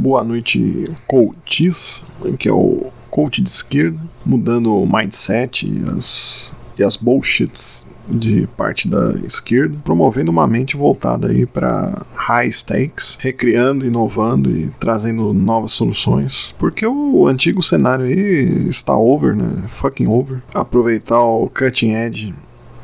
Boa noite, coaches, que é o coach de esquerda, mudando o mindset e as, e as bullshits de parte da esquerda, promovendo uma mente voltada aí para high stakes, recriando, inovando e trazendo novas soluções, porque o antigo cenário aí está over, né? Fucking over. Aproveitar o cutting edge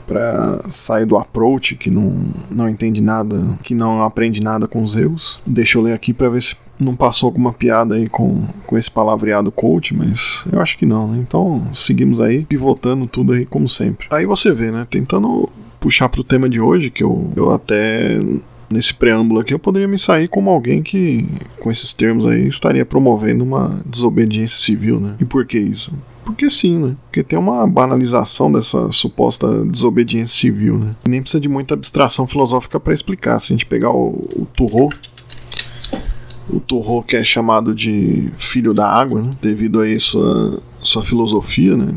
para sair do approach que não, não entende nada, que não aprende nada com Zeus. Deixa eu ler aqui para ver se não passou alguma piada aí com, com esse palavreado coach, mas eu acho que não, né? Então seguimos aí, pivotando tudo aí como sempre. Aí você vê, né? Tentando puxar pro tema de hoje, que eu, eu até nesse preâmbulo aqui, eu poderia me sair como alguém que, com esses termos aí, estaria promovendo uma desobediência civil, né? E por que isso? Porque sim, né? Porque tem uma banalização dessa suposta desobediência civil, né? Nem precisa de muita abstração filosófica para explicar. Se a gente pegar o, o Turro, o Turro que é chamado de filho da água, né? devido a sua, sua filosofia, né?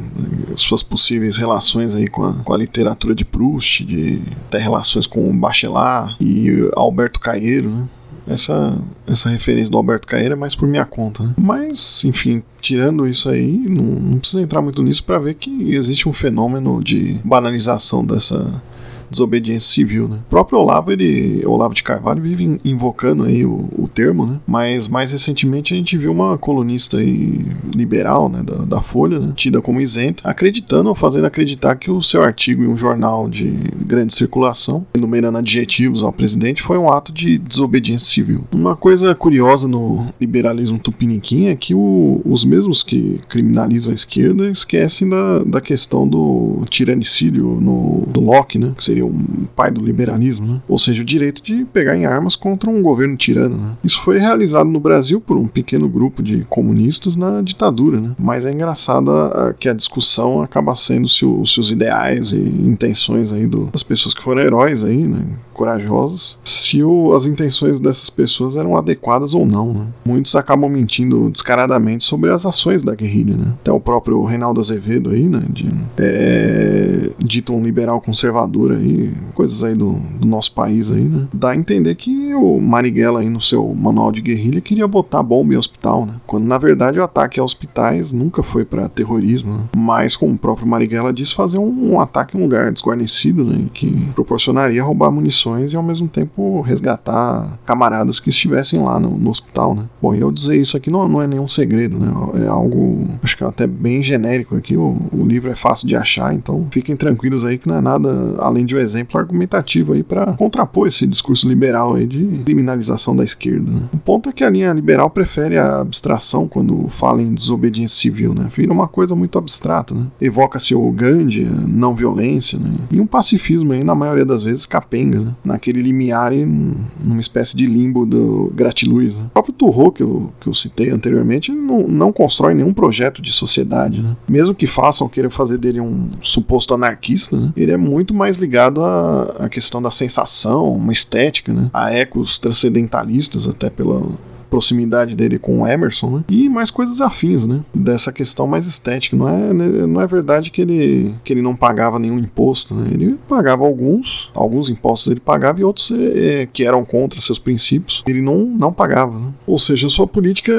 suas possíveis relações aí com a, com a literatura de Proust, de até relações com Bachelard e Alberto Caeiro, né? essa, essa referência do Alberto Caeira é mais por minha conta. Né? Mas, enfim, tirando isso aí, não, não precisa entrar muito nisso para ver que existe um fenômeno de banalização dessa desobediência civil, né? O próprio Olavo, ele, Olavo de Carvalho vive invocando aí o, o termo, né? Mas mais recentemente a gente viu uma colunista aí liberal, né, da, da Folha, né, tida como isenta, acreditando ou fazendo acreditar que o seu artigo em um jornal de grande circulação, enumerando adjetivos ao presidente, foi um ato de desobediência civil. Uma coisa curiosa no liberalismo tupiniquim é que o, os mesmos que criminalizam a esquerda esquecem da, da questão do tiranicídio no, do Locke, né? Que seria seria um pai do liberalismo, né? ou seja, o direito de pegar em armas contra um governo tirano. Né? Isso foi realizado no Brasil por um pequeno grupo de comunistas na ditadura, né? mas é engraçado a, a, que a discussão acaba sendo se, o, os ideais e intenções aí do, das pessoas que foram heróis aí, né? Corajosos, se o, as intenções dessas pessoas eram adequadas ou não. Né? Muitos acabam mentindo descaradamente sobre as ações da guerrilha. Né? Até o próprio Reinaldo Azevedo aí, né? De, é, dito um liberal conservador aí, coisas aí do, do, nosso país aí, né? Dá a entender que o Marighella aí no seu manual de guerrilha queria botar bomba em hospital, né? Quando na verdade o ataque a hospitais nunca foi para terrorismo, né? mas como o próprio Marighella disse, fazer um, um ataque em um lugar desguarnecido, né? Que proporcionaria roubar munições e ao mesmo tempo resgatar camaradas que estivessem lá no, no hospital, né? Bom, eu dizer isso aqui não, não é nenhum segredo, né? É algo, acho que é até bem genérico aqui. O, o livro é fácil de achar, então fiquem tranquilos aí que não é nada além de um exemplo argumentativo aí para contrapor esse discurso liberal aí de criminalização da esquerda. Né? O ponto é que a linha liberal prefere a abstração quando fala em desobediência civil, né? Vira uma coisa muito abstrata, né? Evoca-se o Gandhi, não violência, né? E um pacifismo aí, na maioria das vezes, capenga, né? Naquele limiar e numa espécie de limbo do gratiluz. Né? O próprio Turro, que eu, que eu citei anteriormente, não, não constrói nenhum projeto de sociedade, né? Mesmo que façam querer fazer dele um suposto anarquista, né? Ele é muito mais ligado ligado à, à questão da sensação, uma estética, né? A ecos transcendentalistas, até pela, proximidade dele com o Emerson, né? E mais coisas afins, né? Dessa questão mais estética. Não é, né? não é verdade que ele, que ele não pagava nenhum imposto, né? Ele pagava alguns, alguns impostos ele pagava e outros é, que eram contra seus princípios, ele não, não pagava, né? Ou seja, sua política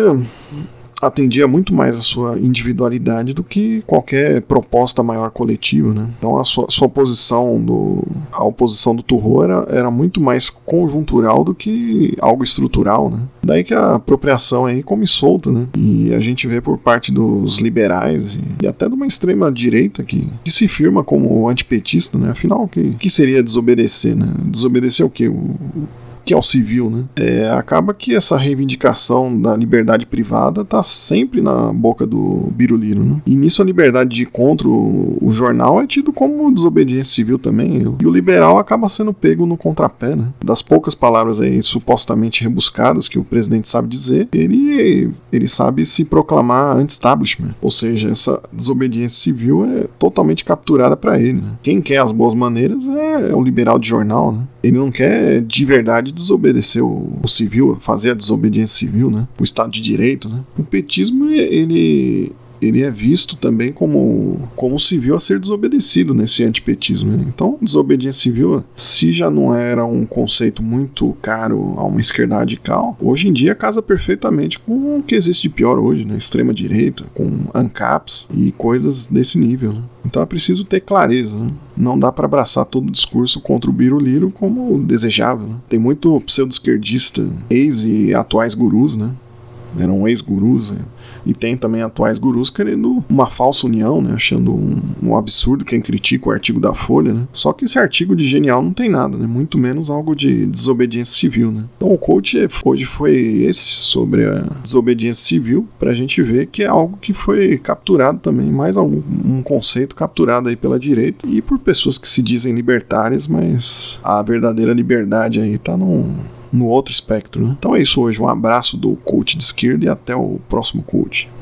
atendia muito mais a sua individualidade do que qualquer proposta maior coletiva, né? Então a sua, sua oposição do a oposição do Turro era, era muito mais conjuntural do que algo estrutural, né? Daí que a apropriação aí come solta, né? E a gente vê por parte dos liberais e, e até de uma extrema direita que, que se firma como antipetista, né? Afinal, o que, que seria desobedecer, né? Desobedecer o quê? O, que é o civil, né? É, acaba que essa reivindicação da liberdade privada tá sempre na boca do Biruliro, né? E nisso a liberdade de contra o, jornal é tido como desobediência civil também. E o liberal acaba sendo pego no contrapé, né? Das poucas palavras aí supostamente rebuscadas que o presidente sabe dizer, ele, ele sabe se proclamar anti-establishment. Ou seja, essa desobediência civil é totalmente capturada para ele. Né? Quem quer as boas maneiras é, é o liberal de jornal, né? Ele não quer de verdade desobedecer o, o, civil, fazer a desobediência civil, né? O Estado de Direito, né? O petismo, ele ele é visto também como, como civil a ser desobedecido nesse antipetismo. Né? Então, desobediência civil, se já não era um conceito muito caro a uma esquerda radical, hoje em dia casa perfeitamente com o que existe de pior hoje, né? Extrema direita, com ANCAPs e coisas desse nível. Né? Então é preciso ter clareza. Né? Não dá para abraçar todo o discurso contra o Biruliro como desejável. Né? Tem muito pseudo-esquerdista, ex e atuais gurus, né? Eram ex-gurus, né? E tem também atuais gurus querendo uma falsa união, né? Achando um, um, absurdo quem critica o artigo da Folha, né? Só que esse artigo de genial não tem nada, né? Muito menos algo de desobediência civil, né? Então o coach hoje foi esse sobre a desobediência civil pra gente ver que é algo que foi capturado também, mais algum, um conceito capturado aí pela direita e por pessoas que se dizem libertárias, mas a verdadeira liberdade aí tá num no outro espectro. Né? Então é isso hoje. Um abraço do coach de esquerda e até o próximo coach.